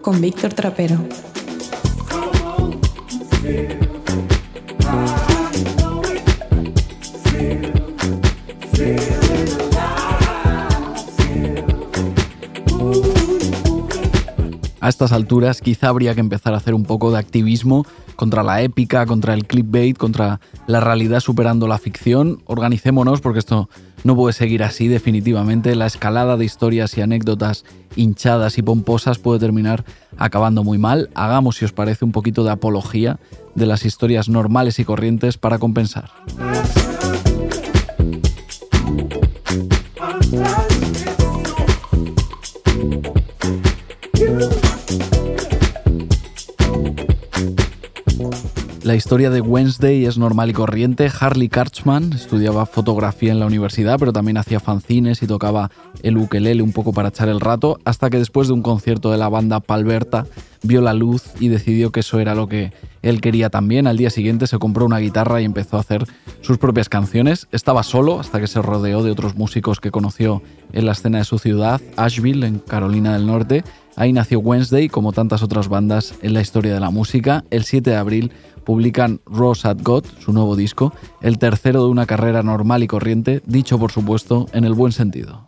Con Víctor Trapero. A estas alturas quizá habría que empezar a hacer un poco de activismo contra la épica, contra el clickbait, contra la realidad superando la ficción. Organicémonos porque esto no puede seguir así definitivamente. La escalada de historias y anécdotas hinchadas y pomposas puede terminar acabando muy mal. Hagamos, si os parece, un poquito de apología de las historias normales y corrientes para compensar. La historia de Wednesday es normal y corriente. Harley Karchman estudiaba fotografía en la universidad, pero también hacía fanzines y tocaba el ukelele un poco para echar el rato, hasta que después de un concierto de la banda Palberta vio la luz y decidió que eso era lo que él quería también. Al día siguiente se compró una guitarra y empezó a hacer sus propias canciones. Estaba solo hasta que se rodeó de otros músicos que conoció en la escena de su ciudad, Asheville, en Carolina del Norte. Ahí nació Wednesday, como tantas otras bandas en la historia de la música. El 7 de abril publican Rose at God, su nuevo disco, el tercero de una carrera normal y corriente, dicho por supuesto en el buen sentido.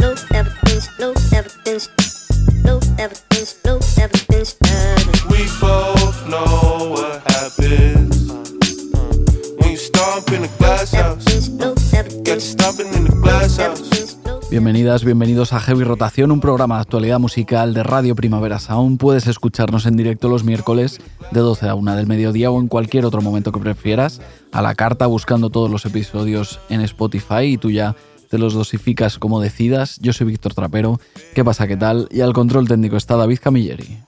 Bienvenidos a Heavy Rotación, un programa de actualidad musical de Radio Primavera Sound. Puedes escucharnos en directo los miércoles de 12 a 1 del mediodía o en cualquier otro momento que prefieras, a la carta buscando todos los episodios en Spotify y tú ya te los dosificas como decidas. Yo soy Víctor Trapero, ¿qué pasa? ¿Qué tal? Y al control técnico está David Camilleri.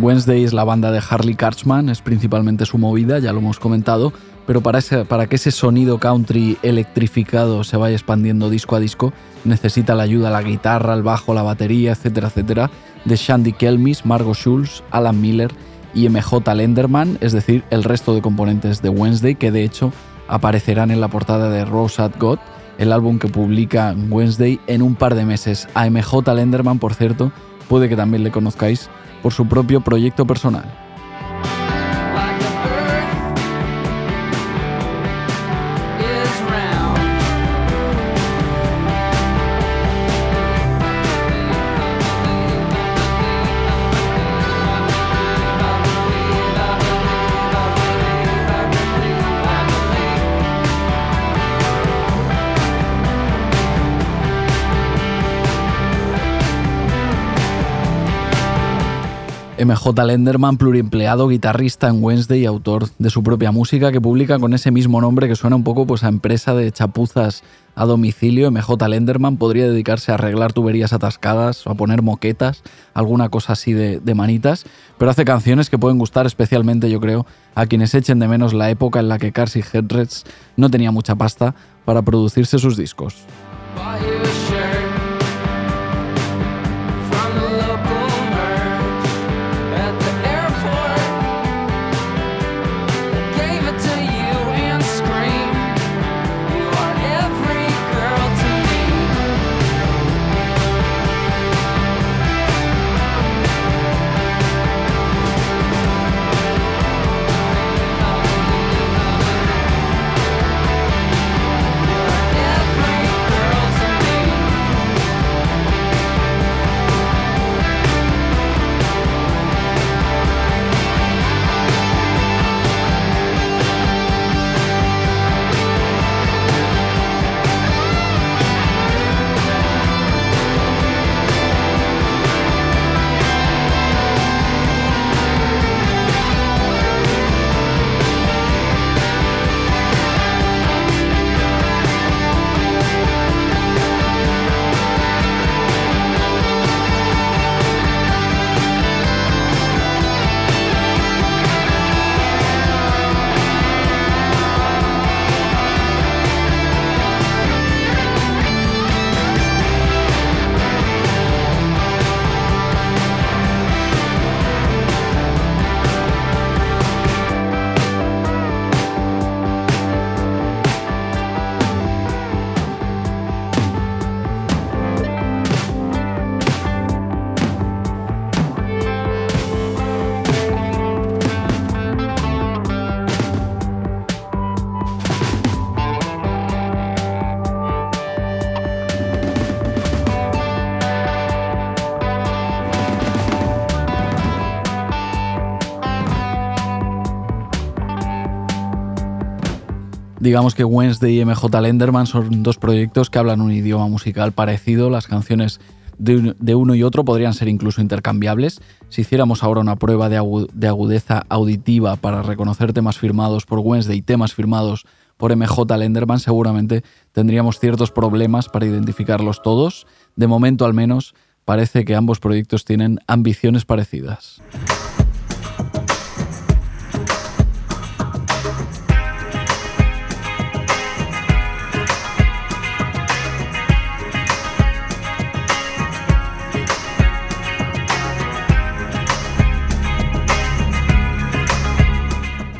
Wednesday es la banda de Harley Karchman, es principalmente su movida, ya lo hemos comentado, pero para, para que ese sonido country electrificado se vaya expandiendo disco a disco, necesita la ayuda la guitarra, el bajo, la batería, etcétera, etcétera, de Shandy Kelmis, Margot Schulz, Alan Miller y MJ Lenderman, es decir, el resto de componentes de Wednesday, que de hecho aparecerán en la portada de Rose at God, el álbum que publica Wednesday en un par de meses. A MJ Lenderman, por cierto, puede que también le conozcáis por su propio proyecto personal. MJ Lenderman, pluriempleado, guitarrista en Wednesday y autor de su propia música que publica con ese mismo nombre que suena un poco pues, a empresa de chapuzas a domicilio. MJ Lenderman podría dedicarse a arreglar tuberías atascadas o a poner moquetas, alguna cosa así de, manitas, pero hace canciones que pueden gustar especialmente, yo creo, a quienes echen de menos la época en la que Carsey Hedreds no tenía mucha pasta para producirse sus discos. Digamos que Wednesday y MJ Lenderman son dos proyectos que hablan un idioma musical parecido. Las canciones de, uno y otro podrían ser incluso intercambiables. Si hiciéramos ahora una prueba de, agudeza auditiva para reconocer temas firmados por Wednesday y temas firmados por MJ Lenderman, seguramente tendríamos ciertos problemas para identificarlos todos. De momento al menos parece que ambos proyectos tienen ambiciones parecidas.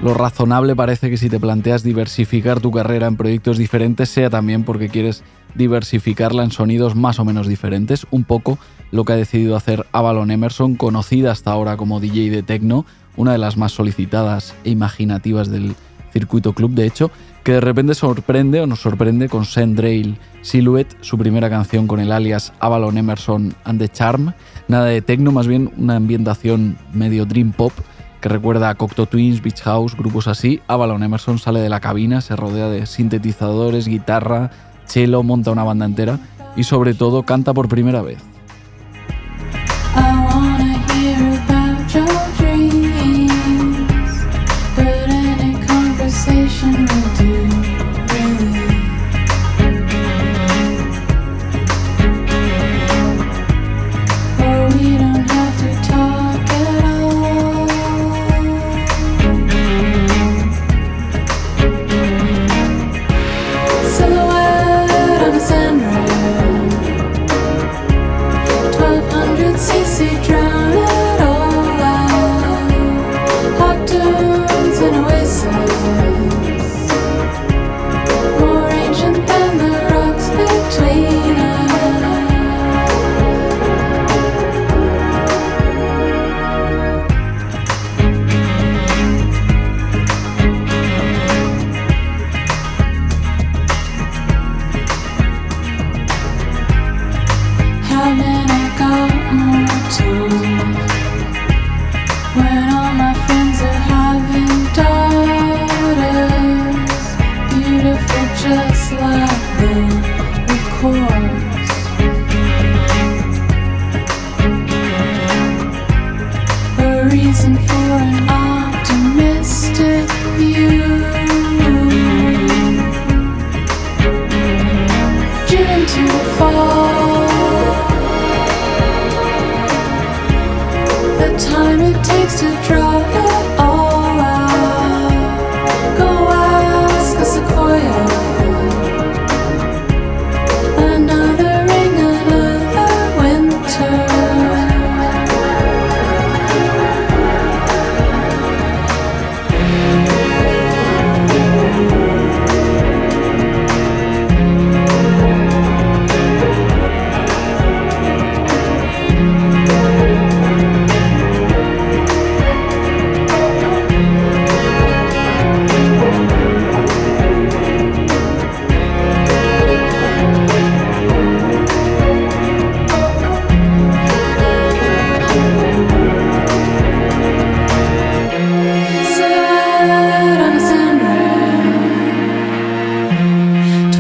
Lo razonable parece que si te planteas diversificar tu carrera en proyectos diferentes sea también porque quieres diversificarla en sonidos más o menos diferentes, un poco lo que ha decidido hacer Avalon Emerson, conocida hasta ahora como DJ de techno, una de las más solicitadas e imaginativas del circuito club de hecho, que de repente sorprende o nos sorprende con Sandrail Silhouette, su primera canción con el alias Avalon Emerson and the Charm, nada de techno, más bien una ambientación medio dream pop que recuerda a Cocteau Twins, Beach House, grupos así. Avalon Emerson sale de la cabina, se rodea de sintetizadores, guitarra, cello, monta una banda entera y sobre todo canta por primera vez.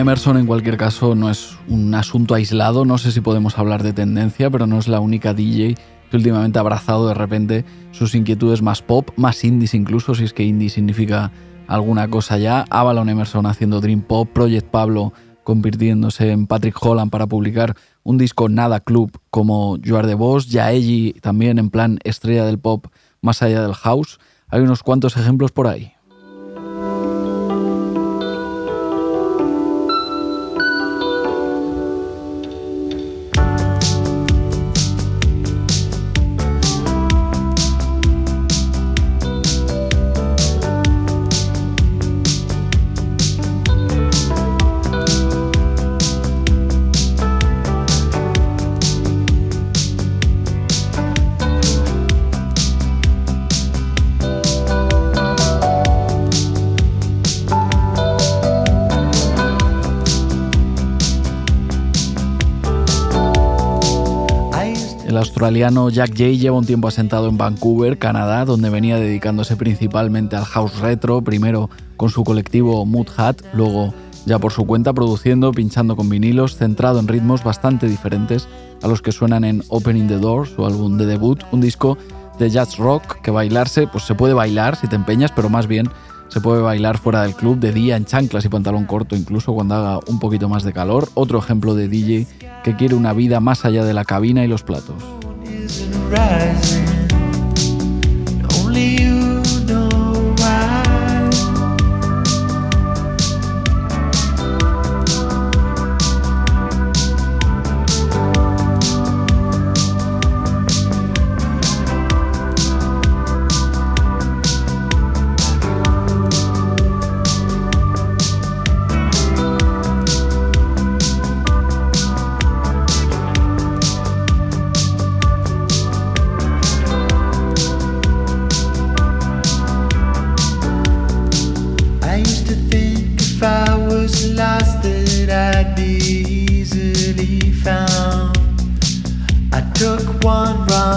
Emerson en cualquier caso no es un asunto aislado, no sé si podemos hablar de tendencia, pero no es la única DJ que últimamente ha abrazado de repente sus inquietudes más pop, más indies incluso, si es que indie significa alguna cosa ya. Avalon Emerson haciendo Dream Pop, Project Pablo convirtiéndose en Patrick Holland para publicar un disco nada club como You Are the Boss, Yaeji también en plan estrella del pop más allá del house. Hay unos cuantos ejemplos por ahí. Australiano Jack Jay lleva un tiempo asentado en Vancouver, Canadá, donde venía dedicándose principalmente al house retro, primero con su colectivo Mood Hat, luego ya por su cuenta produciendo, pinchando con vinilos, centrado en ritmos bastante diferentes a los que suenan en Opening the Door, su álbum de debut, un disco de jazz rock que bailarse, pues se puede bailar si te empeñas, pero más bien se puede bailar fuera del club, de día, en chanclas y pantalón corto, incluso cuando haga un poquito más de calor. Otro ejemplo de DJ que quiere una vida más allá de la cabina y los platos.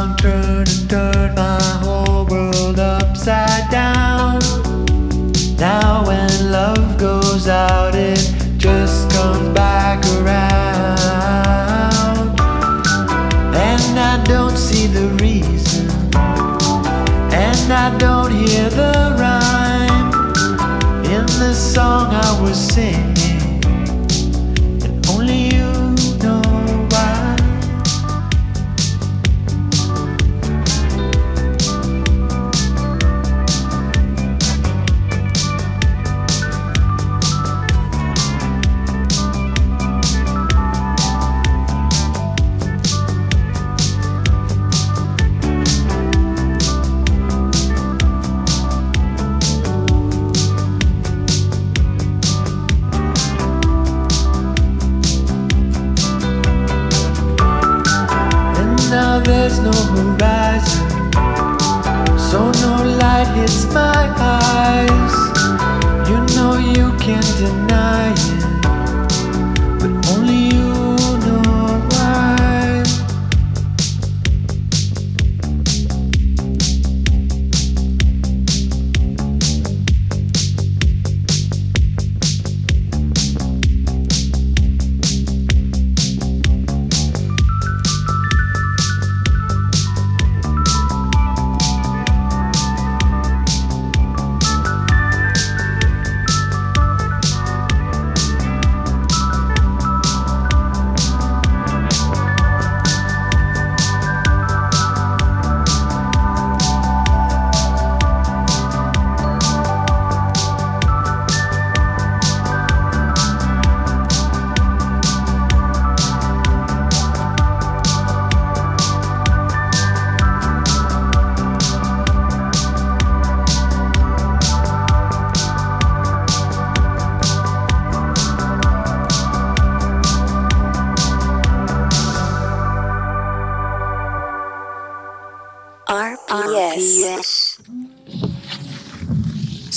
around, turn and turn my whole world upside down. Now when love goes out, it just comes back around. And I don't see the reason, and I don't hear the rhyme in the song I was singing.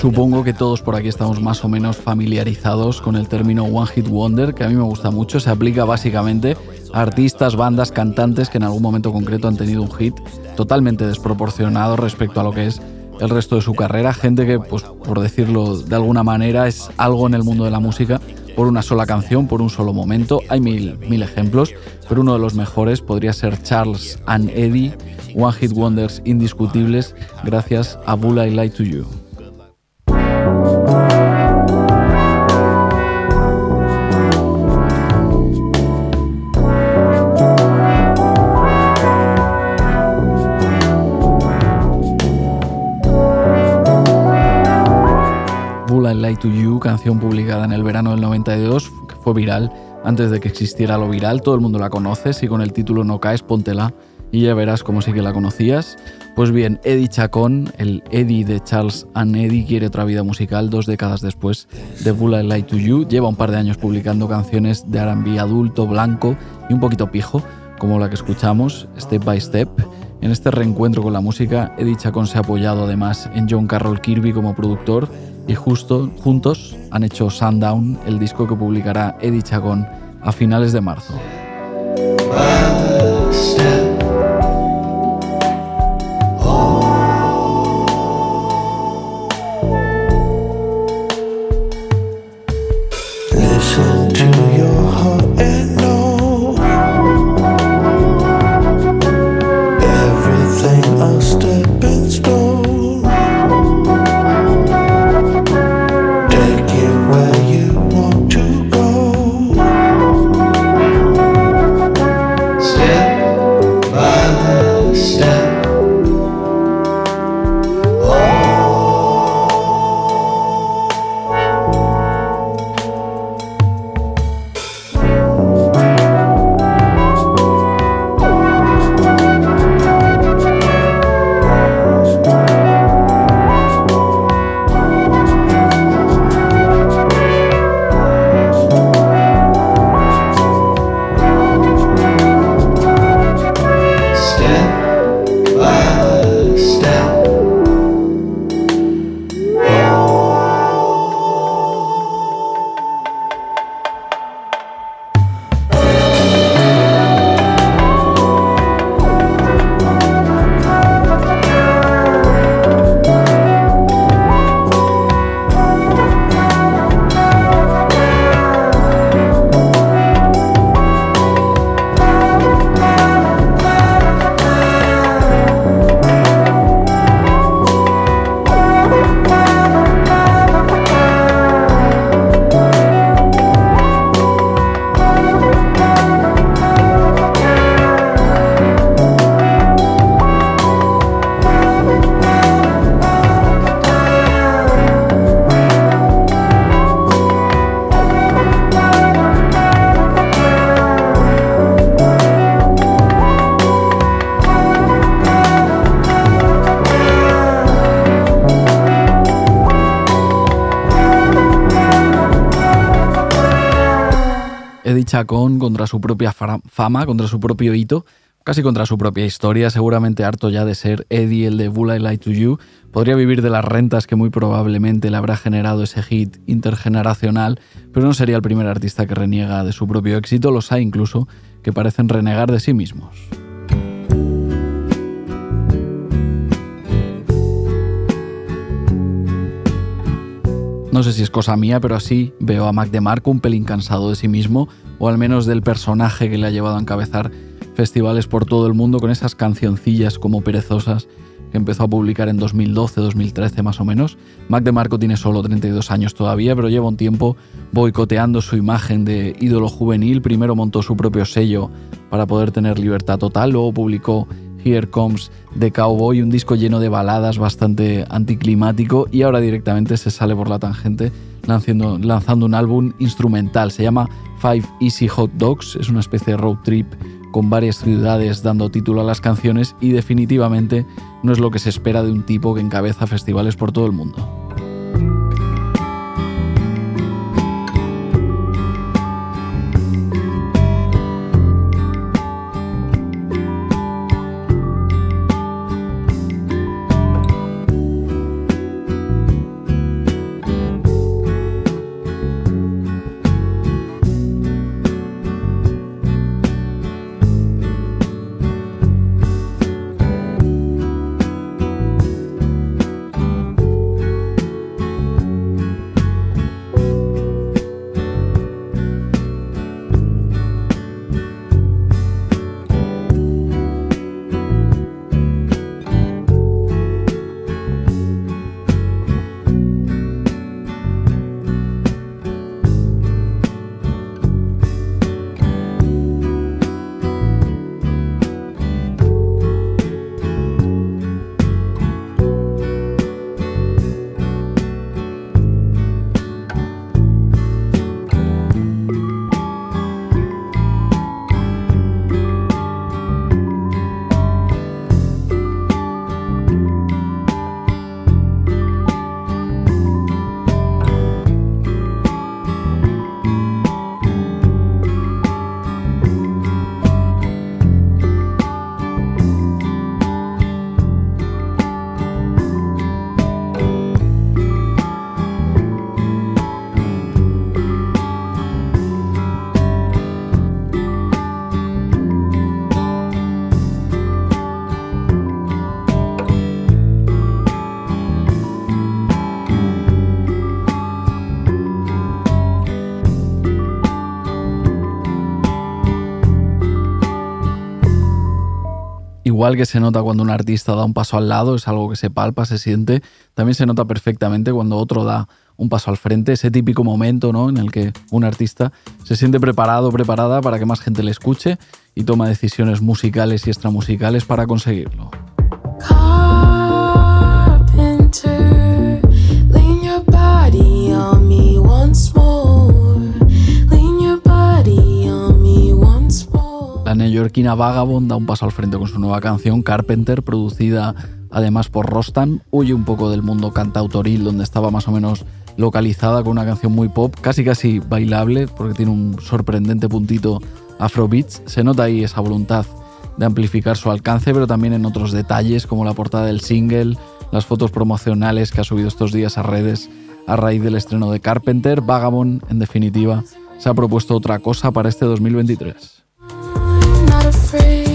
Supongo que todos por aquí estamos más o menos familiarizados con el término One Hit Wonder, que a mí me gusta mucho. Se aplica básicamente a artistas, bandas, cantantes que en algún momento concreto han tenido un hit totalmente desproporcionado respecto a lo que es el resto de su carrera. Gente que, pues, por decirlo de alguna manera, es algo en el mundo de la música por una sola canción, por un solo momento. Hay mil, mil ejemplos, pero uno de los mejores podría ser Charles and Eddie, One Hit Wonders indiscutibles, gracias a Bull I Lie to You. To You, canción publicada en el verano del 92, que fue viral antes de que existiera lo viral. Todo el mundo la conoce, si con el título no caes, póntela y ya verás cómo sí que la conocías. Pues bien, Eddie Chacón, el Eddie de Charles and Eddie, quiere otra vida musical dos décadas después de Bull Light to You. Lleva un par de años publicando canciones de RB adulto, blanco y un poquito pijo, como la que escuchamos, Step by Step. En este reencuentro con la música, Eddie Chacón se ha apoyado además en John Carroll Kirby como productor y justo juntos han hecho Sundown, el disco que publicará Eddie Chacón a finales de marzo. Chacón contra su propia fama, contra su propio hito, casi contra su propia historia, seguramente harto ya de ser Eddie, el de Bull I Light to You, podría vivir de las rentas que muy probablemente le habrá generado ese hit intergeneracional, pero no sería el primer artista que reniega de su propio éxito, los hay incluso que parecen renegar de sí mismos. No sé si es cosa mía, pero así veo a Mac DeMarco un pelín cansado de sí mismo, o al menos del personaje que le ha llevado a encabezar festivales por todo el mundo con esas cancioncillas como perezosas que empezó a publicar en 2012-2013 más o menos. Mac DeMarco tiene solo 32 años todavía, pero lleva un tiempo boicoteando su imagen de ídolo juvenil. Primero montó su propio sello para poder tener libertad total, luego publicó Here Comes the Cowboy, un disco lleno de baladas bastante anticlimático y ahora directamente se sale por la tangente lanzando, lanzando un álbum instrumental. Se llama Five Easy Hot Dogs, es una especie de road trip con varias ciudades dando título a las canciones y definitivamente no es lo que se espera de un tipo que encabeza festivales por todo el mundo. Que se nota cuando un artista da un paso al lado, es algo que se palpa, se siente, también se nota perfectamente cuando otro da un paso al frente, ese típico momento ¿no? en el que un artista se siente preparado, preparada para que más gente le escuche y toma decisiones musicales y extramusicales para conseguirlo. Neoyorquina Vagabond da un paso al frente con su nueva canción Carpenter, producida además por Rostan. Huye un poco del mundo cantautoril donde estaba más o menos localizada con una canción muy pop, casi casi bailable, porque tiene un sorprendente puntito afrobeats. Se nota ahí esa voluntad de amplificar su alcance, pero también en otros detalles como la portada del single, las fotos promocionales que ha subido estos días a redes a raíz del estreno de Carpenter. Vagabond, en definitiva, se ha propuesto otra cosa para este 2023. not afraid.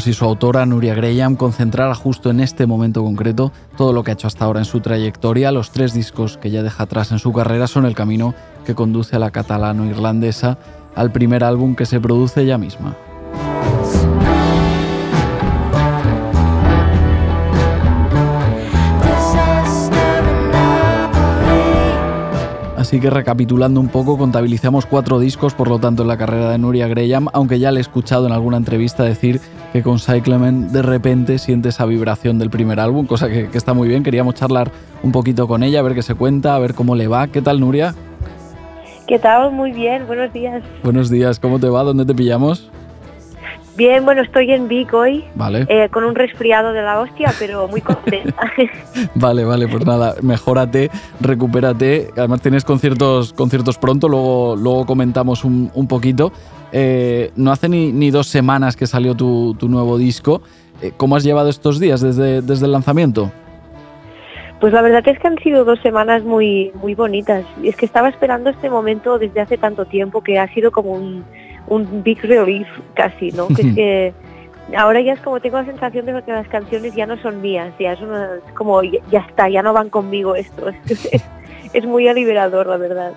Si su autora, Nuria Graham, concentrara justo en este momento concreto todo lo que ha hecho hasta ahora en su trayectoria. Los tres discos que ya deja atrás en su carrera son el camino que conduce a la catalano-irlandesa al primer álbum que se produce ella misma. Así que recapitulando un poco, contabilizamos cuatro discos, por lo tanto, en la carrera de Nuria Graham, aunque ya le he escuchado en alguna entrevista decir que con Cyclemen de repente siente esa vibración del primer álbum, cosa que, que está muy bien. Queríamos charlar un poquito con ella, a ver qué se cuenta, a ver cómo le va. ¿Qué tal, Nuria? ¿Qué tal? Muy bien, buenos días. Buenos días, ¿cómo te va? ¿Dónde te pillamos? Bien, bueno, estoy en Vic hoy, Vale. eh, con un resfriado de la hostia, pero muy contenta. Vale, vale, pues nada, mejórate, recupérate. Además tienes conciertos, conciertos pronto, luego, luego comentamos un, un poquito. Eh, no hace ni, ni dos semanas que salió tu, tu nuevo disco. Eh, ¿Cómo has llevado estos días desde, desde el lanzamiento? Pues la verdad es que han sido dos semanas muy, muy bonitas. Y es que estaba esperando este momento desde hace tanto tiempo que ha sido como un, un big relief casi, ¿no? Que es que ahora ya es como tengo la sensación de que las canciones ya no son mías, ya es, una- es como ya, ya está, ya no van conmigo esto. Es, es- es muy liberador, la verdad.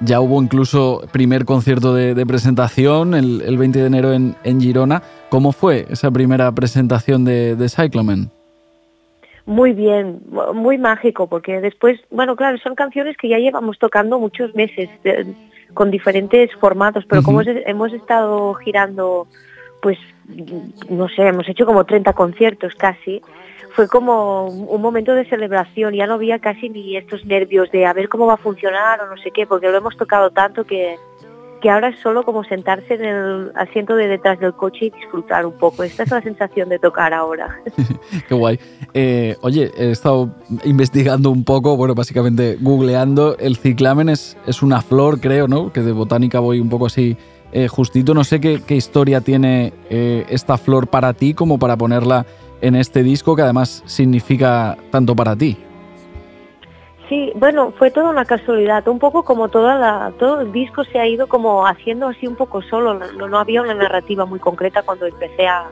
Ya hubo incluso primer concierto de, de presentación el, el 20 de enero en, en Girona. ¿Cómo fue esa primera presentación de, de Cyclamen? Muy bien, mu- muy mágico, porque después, bueno, claro, son canciones que ya llevamos tocando muchos meses, de- con diferentes formatos, pero como es- hemos estado girando, pues, no sé, hemos hecho como 30 conciertos casi, fue como un momento de celebración, ya no había casi ni estos nervios de a ver cómo va a funcionar o no sé qué, porque lo hemos tocado tanto que, que ahora es solo como sentarse en el asiento de detrás del coche y disfrutar un poco. Esta es la sensación de tocar ahora. Qué guay. Eh, oye, he estado investigando un poco, bueno, básicamente googleando. El ciclamen es, es una flor, creo, ¿no? Que de botánica voy un poco así eh, justito. No sé qué, qué historia tiene eh, esta flor para ti como para ponerla en este disco, que además significa tanto para ti. Sí, bueno, fue toda una casualidad, un poco como toda la, todo el disco se ha ido como haciendo así un poco solo, no, no había una narrativa muy concreta cuando empecé a,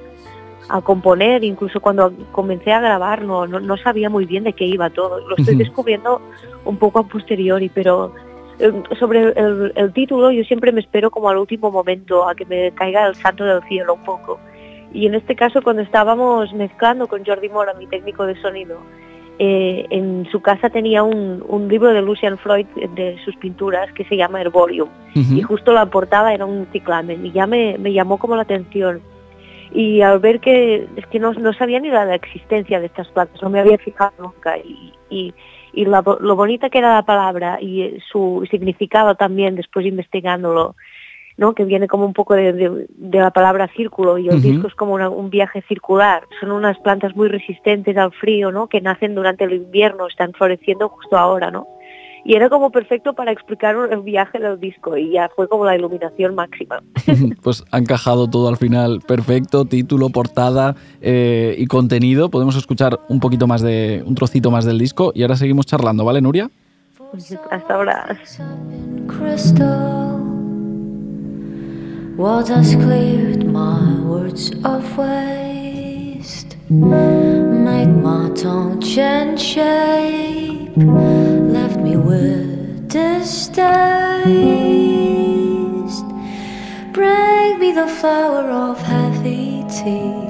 a componer, incluso cuando comencé a grabar no, no, no sabía muy bien de qué iba todo, lo estoy descubriendo un poco a posteriori, pero eh, sobre el, el título yo siempre me espero como al último momento, a que me caiga el santo del cielo un poco. Y en este caso cuando estábamos mezclando con Jordi Mora, mi técnico de sonido, eh, en su casa tenía un, un libro de Lucian Freud de sus pinturas que se llama Herborium. Y justo la portada era un ciclamen y ya me, me llamó como la atención. Y al ver que es que no, no sabía ni la, la existencia de estas plantas, no me había fijado nunca. Y, y, y la bo- lo bonita que era la palabra y su significado también después investigándolo, ¿no? que viene como un poco de, de- de la palabra círculo y el disco es como una- un viaje circular. Son unas plantas muy resistentes al frío, ¿no? que nacen durante el invierno, están floreciendo justo ahora, ¿no? Y era como perfecto para explicar el viaje del disco y ya fue como la iluminación máxima. pues ha encajado todo al final perfecto, título, portada eh, y contenido. Podemos escuchar un poquito más de, un trocito más del disco y ahora seguimos charlando, ¿vale, Nuria? Hasta ahora. Crystal. Water's cleared my words of waste. Made my tongue change shape. Left me with distaste. Bring me the flower of heavy tea.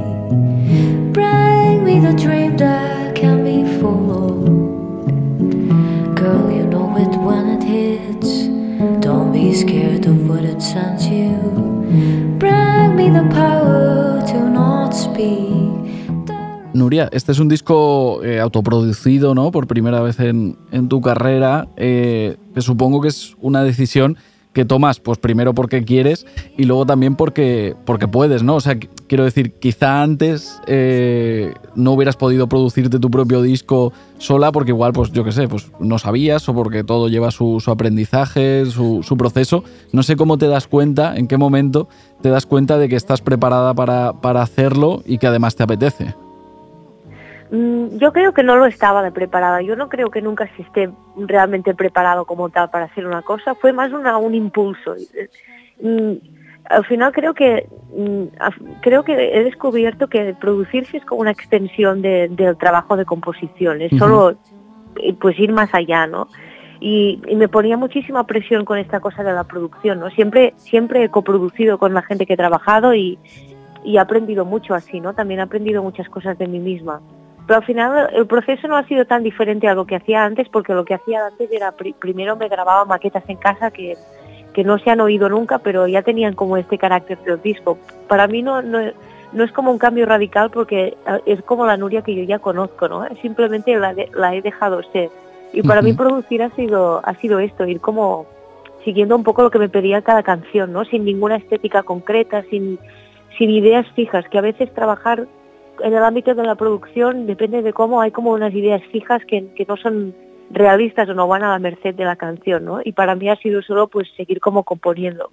Este es un disco eh, autoproducido, ¿no? Por primera vez en, en tu carrera, eh, que supongo que es una decisión que tomas, pues primero porque quieres y luego también porque, porque puedes, ¿no? O sea, qu- quiero decir, quizá antes eh, no hubieras podido producirte tu propio disco sola porque igual, pues yo qué sé, pues no sabías o porque todo lleva su, su aprendizaje, su, su proceso. No sé cómo te das cuenta, en qué momento te das cuenta de que estás preparada para, para hacerlo y que además te apetece. Mm, Yo creo que no lo estaba de preparada. Yo no creo que nunca se esté realmente preparado como tal para hacer una cosa. Fue más una, un impulso. Mm, Al final creo que mm, creo que he descubierto que producirse es como una extensión de- del trabajo de composición. Es Ujú. solo eh, pues ir más allá, ¿no? Y, y me ponía muchísima presión con esta cosa de la producción, ¿no? Siempre siempre he coproducido con la gente que he trabajado y, y he aprendido mucho así, ¿no? También he aprendido muchas cosas de mí misma. Pero al final el proceso no ha sido tan diferente a lo que hacía antes, porque lo que hacía antes era, pri- primero me grababa maquetas en casa que, que no se han oído nunca, pero ya tenían como este carácter del disco. Para mí no, no, no es como un cambio radical porque es como la Nuria que yo ya conozco, ¿no? Simplemente la, de- la he dejado ser. Y para mí producir ha sido, ha sido esto, ir como siguiendo un poco lo que me pedía cada canción, ¿no? Sin ninguna estética concreta, sin, sin ideas fijas, que a veces trabajar en el ámbito de la producción depende de cómo hay como unas ideas fijas que, que no son realistas o no van a la merced de la canción, ¿no? Y para mí ha sido solo pues seguir como componiendo.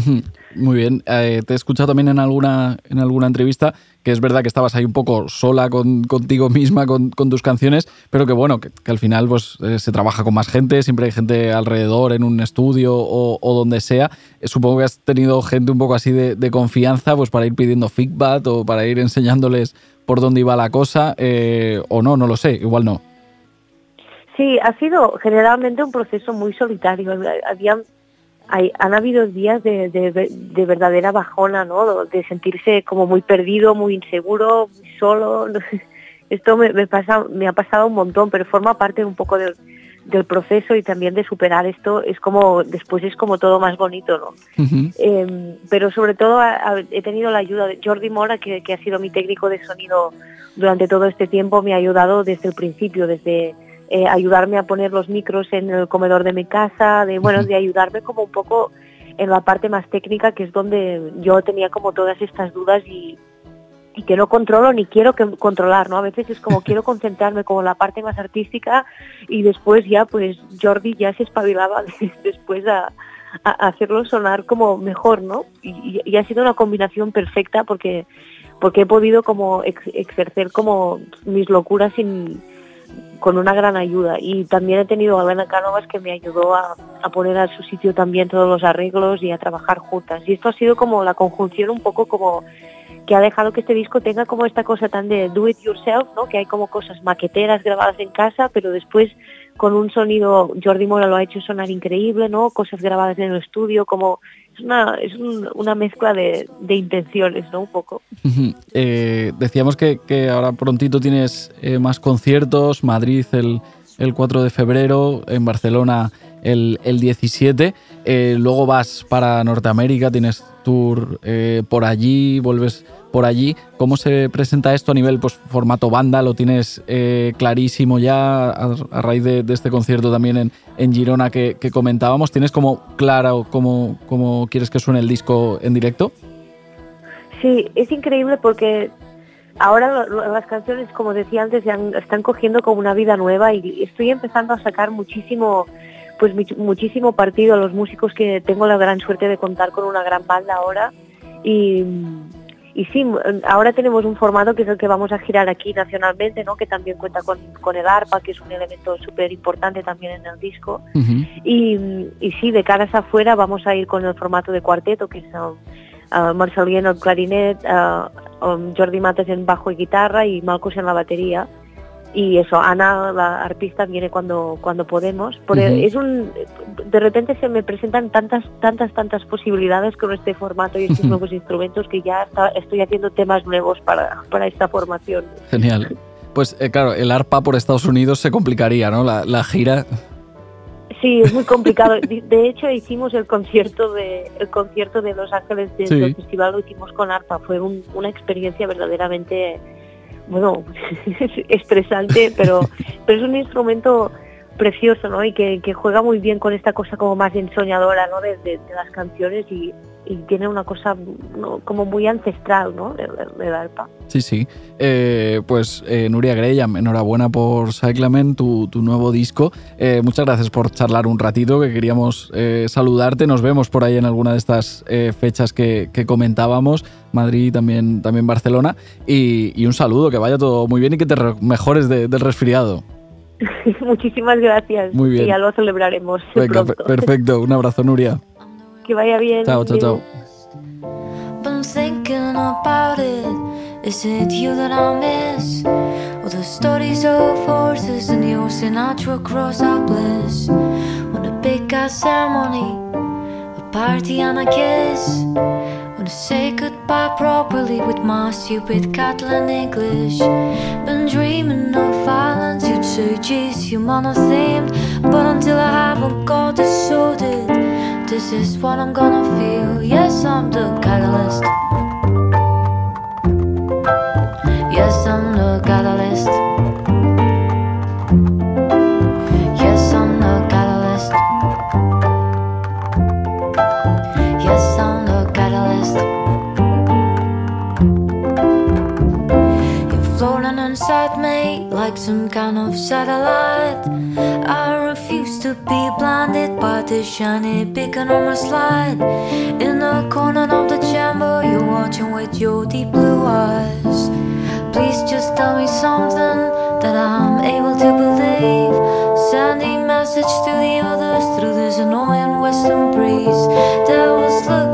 Muy bien. Eh, te he escuchado también en alguna, en alguna entrevista que es verdad que estabas ahí un poco sola con, contigo misma, con, tus canciones, pero que bueno, que, al final pues eh, se trabaja con más gente, siempre hay gente alrededor en un estudio o, donde sea. Eh, supongo que has tenido gente un poco así de, confianza pues para ir pidiendo feedback o para ir enseñándoles por dónde iba la cosa, o no, no lo sé, igual no. Sí, ha sido generalmente un proceso muy solitario. Habían, hay, han habido días de, de, verdadera bajona, ¿no? De sentirse como muy perdido, muy inseguro, muy solo. Esto me, me, pasa, me ha pasado un montón, pero forma parte un poco del, del proceso y también de superar esto. Es como, después es como todo más bonito, ¿no? Em, pero sobre todo he tenido la ayuda de Jordi Mora, que, que ha sido mi técnico de sonido durante todo este tiempo, me ha ayudado desde el principio, desde eh, ayudarme a poner los micros en el comedor de mi casa, de bueno, de ayudarme como un poco en la parte más técnica, que es donde yo tenía como todas estas dudas y, y que no controlo ni quiero que controlar, ¿no? A veces es como quiero concentrarme como en la parte más artística y después ya pues Jordi ya se espabilaba después a, hacerlo sonar como mejor, ¿no? Y, y, ha sido una combinación perfecta porque porque he podido como ejercer como mis locuras sin con una gran ayuda. Y también he tenido a Elena Cánovas que me ayudó a, poner a su sitio también todos los arreglos y a trabajar juntas. Y esto ha sido como la conjunción un poco como que ha dejado que este disco tenga como esta cosa tan de do it yourself, ¿no? Que hay como cosas maqueteras grabadas en casa, pero después con un sonido, Jordi Mora lo ha hecho sonar increíble, ¿no? Cosas grabadas en el estudio, como es una, es una mezcla de, intenciones, ¿no? Un poco. Eh, decíamos que, ahora prontito tienes eh, más conciertos, Madrid el, el 4 de febrero, en Barcelona el, el 17, eh, luego vas para Norteamérica, tienes tour por allí, vuelves por allí. ¿Cómo se presenta esto a nivel pues, formato banda? ¿Lo tienes eh, clarísimo ya a, raíz de, este concierto también en, Girona que, comentábamos? ¿Tienes como claro cómo, cómo quieres que suene el disco en directo? Sí, es increíble porque ahora las canciones, como decía antes, ya están cogiendo como una vida nueva y estoy empezando a sacar muchísimo pues muchísimo partido a los músicos que tengo la gran suerte de contar con una gran banda ahora y y sí, ahora tenemos un formato que es el que vamos a girar aquí nacionalmente, ¿no? que también cuenta con, con el arpa, que es un elemento súper importante también en el disco. y, y, sí, de caras afuera vamos a ir con el formato de cuarteto, que es uh, uh Marcelino en el clarinet, uh, um, Jordi Mates en bajo y guitarra y Marcos en la batería y eso, Ana, la artista, viene cuando, cuando podemos. Porque es un, de repente se me presentan tantas, tantas, tantas posibilidades con este formato y estos nuevos instrumentos que ya estoy haciendo temas nuevos para, para esta formación. Genial. Pues eh, claro, el arpa por Estados Unidos se complicaría, ¿no? La, gira. Sí, es muy complicado. De hecho, hicimos el concierto de el concierto de Los Ángeles del festival, lo hicimos con arpa. Fue una experiencia verdaderamente bueno, estresante, pero, pero es un instrumento precioso, ¿no? Y que, juega muy bien con esta cosa como más ensoñadora, ¿no? De, las canciones y, tiene una cosa como muy ancestral, ¿no? Del, arpa. Sí, sí. Eh, pues eh, Nuria Graham, enhorabuena por Cyclamen, tu, nuevo disco. Eh, muchas gracias por charlar un ratito, que queríamos saludarte. Nos vemos por ahí en alguna de estas fechas que, comentábamos. Madrid, también, también Barcelona. Y, un saludo, que vaya todo muy bien y que te mejores del resfriado. Muchísimas gracias. Muy bien. Y ya lo celebraremos. Venga, perfecto. Un abrazo, Nuria. Que vaya bien. Chao, chao, chao. Is it you that I miss? Or the stories of horses and your Sinatra cross our bliss? On a big ass ceremony, a party and a kiss. Wanna say goodbye properly with my stupid Catalan English. Been dreaming of violence, you'd say, geez, you monothemed. But until I haven't got this sorted, this is what I'm gonna feel. Yes, I'm the catalyst. Some kind of satellite. I refuse to be blinded by the shiny beacon on my slide. In the corner of the chamber, you're watching with your deep blue eyes. Please just tell me something that I'm able to believe. Sending message to the others through this annoying western breeze. That was looking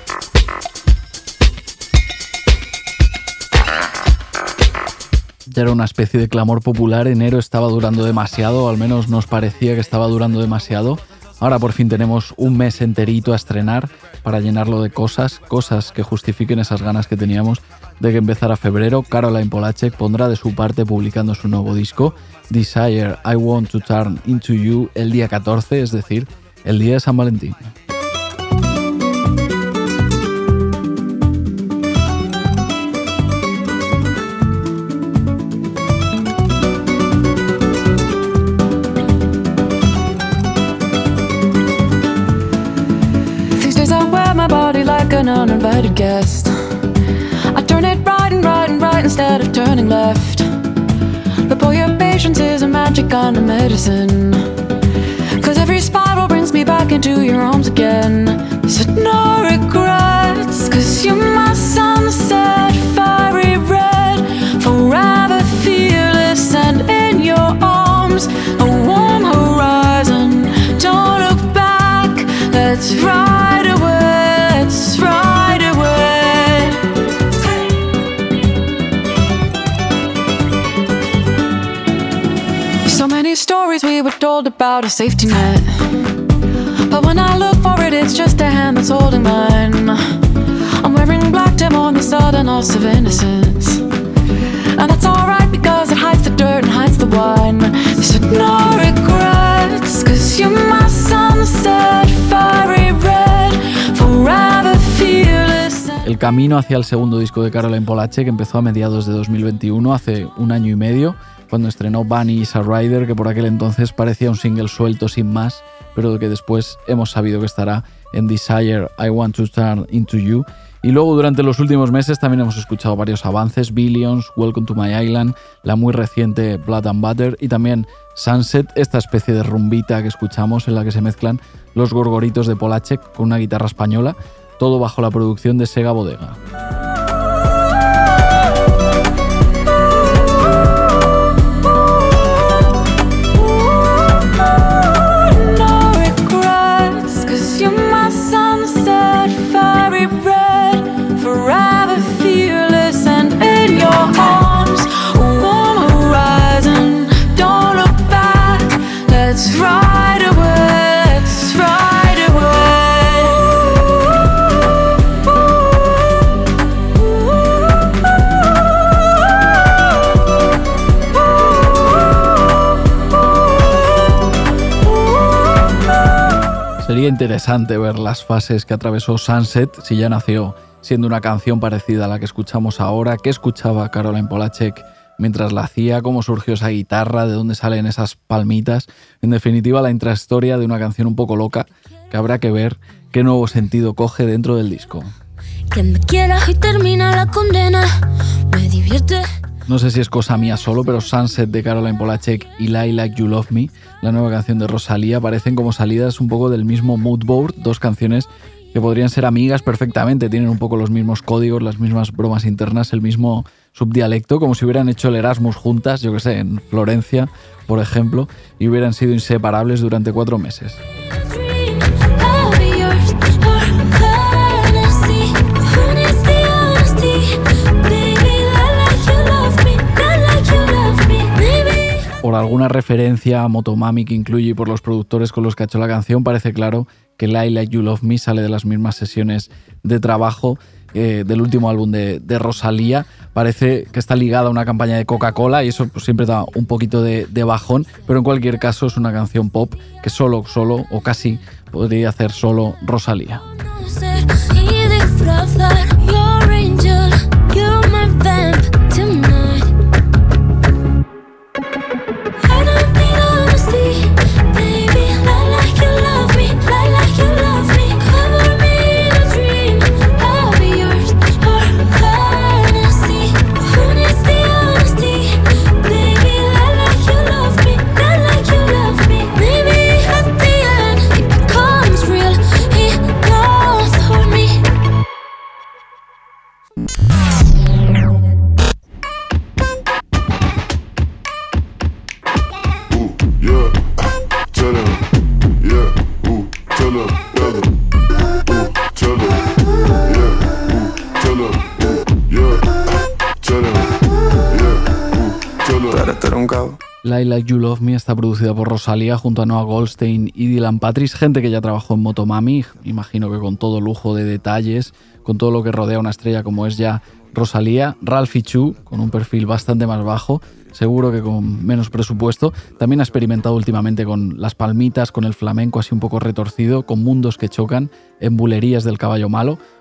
Ya era una especie de clamor popular, enero estaba durando demasiado, al menos nos parecía que estaba durando demasiado. Ahora por fin tenemos un mes enterito a estrenar para llenarlo de cosas, cosas que justifiquen esas ganas que teníamos de que empezara febrero. Caroline Polachek pondrá de su parte publicando su nuevo disco, Desire I Want to Turn Into You, el día 14, es decir, el día de San Valentín. Uninvited guest. I turn it right and right and right instead of turning left. But boy, your patience is a magic kind of medicine. Cause every spiral brings me back into your arms again. Said no regrets, cause you're my sunset, fiery red, forever fearless and in your arms. A warm horizon, don't look back. Let's ride a safety net. But when I look for it, it's just a hand that's holding mine. I'm wearing black the of innocence. And that's alright because it hides the dirt and hides the wine. Regrets, cause you're my sunset, fiery red, forever. El camino hacia el segundo disco de Caroline Polachek empezó a mediados de 2021, hace un año y medio, cuando estrenó Bunny is a Rider, que por aquel entonces parecía un single suelto sin más, pero que después hemos sabido que estará en Desire I Want to Turn Into You. Y luego durante los últimos meses también hemos escuchado varios avances, Billions, Welcome to My Island, la muy reciente Blood and Butter y también Sunset, esta especie de rumbita que escuchamos en la que se mezclan los gorgoritos de Polachek con una guitarra española, todo bajo la producción de Sega Bodega. Interesante ver las fases que atravesó Sunset si ya nació siendo una canción parecida a la que escuchamos ahora, qué escuchaba Caroline Polachek mientras la hacía, cómo surgió esa guitarra, de dónde salen esas palmitas, en definitiva la intrahistoria de una canción un poco loca que habrá que ver qué nuevo sentido coge dentro del disco. Que me quieras y termina la condena. Me divierte. No sé si es cosa mía solo, pero Sunset de Caroline Polachek y Lie Like You Love Me, la nueva canción de Rosalía, parecen como salidas un poco del mismo mood board, dos canciones que podrían ser amigas perfectamente, tienen un poco los mismos códigos, las mismas bromas internas, el mismo subdialecto, como si hubieran hecho el Erasmus juntas, yo que sé, en Florencia, por ejemplo, y hubieran sido inseparables durante cuatro meses. Por alguna referencia a Motomami que incluye por los productores con los que ha hecho la canción, parece claro que Like You Love Me sale de las mismas sesiones de trabajo eh, del último álbum de, Rosalía. Parece que está ligada a una campaña de Coca-Cola y eso pues, siempre da un poquito de, bajón, pero en cualquier caso es una canción pop que solo, solo o casi podría hacer solo Rosalía. I Like You Love Me está producida por Rosalía junto a Noah Goldstein y Dylan Patris, gente que ya trabajó en Motomami, imagino que con todo lujo de detalles, con todo lo que rodea a una estrella como es ya Rosalía, Ralphie Chu, con un perfil bastante más bajo, seguro que con menos presupuesto. También ha experimentado últimamente con las palmitas, con el flamenco así un poco retorcido, con mundos que chocan, en bulerías del caballo malo.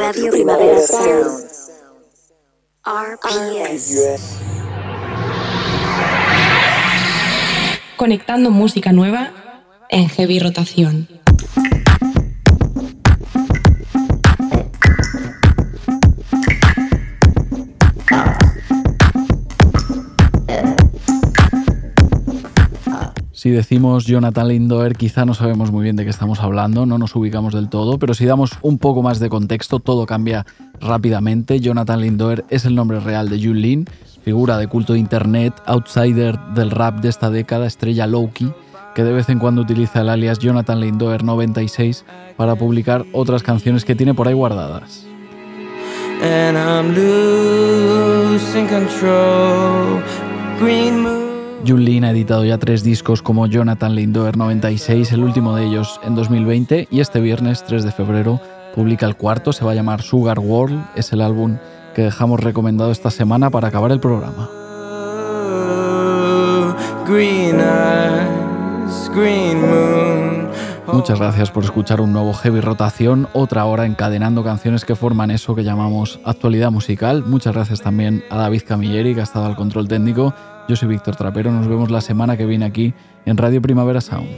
Radio Primavera Sound. RPS. Conectando música nueva en heavy rotación. Si decimos Jonathan Lindoer, quizá no sabemos muy bien de qué estamos hablando, no nos ubicamos del todo, pero si damos un poco más de contexto, todo cambia rápidamente. Jonathan Lindoer es el nombre real de Jun Lin, figura de culto de internet, outsider del rap de esta década, estrella Loki, que de vez en cuando utiliza el alias Jonathan Lindoer 96 para publicar otras canciones que tiene por ahí guardadas. Jun Lin ha editado ya tres discos como Jonathan Lindover 96, el último de ellos en 2020, y este viernes 3 de febrero publica el cuarto, se va a llamar Sugar World, es el álbum que dejamos recomendado esta semana para acabar el programa. Muchas gracias por escuchar un nuevo Heavy Rotación, otra hora encadenando canciones que forman eso que llamamos actualidad musical. Muchas gracias también a David Camilleri, que ha estado al control técnico. Yo soy Víctor Trapero, nos vemos la semana que viene aquí en Radio Primavera Sound.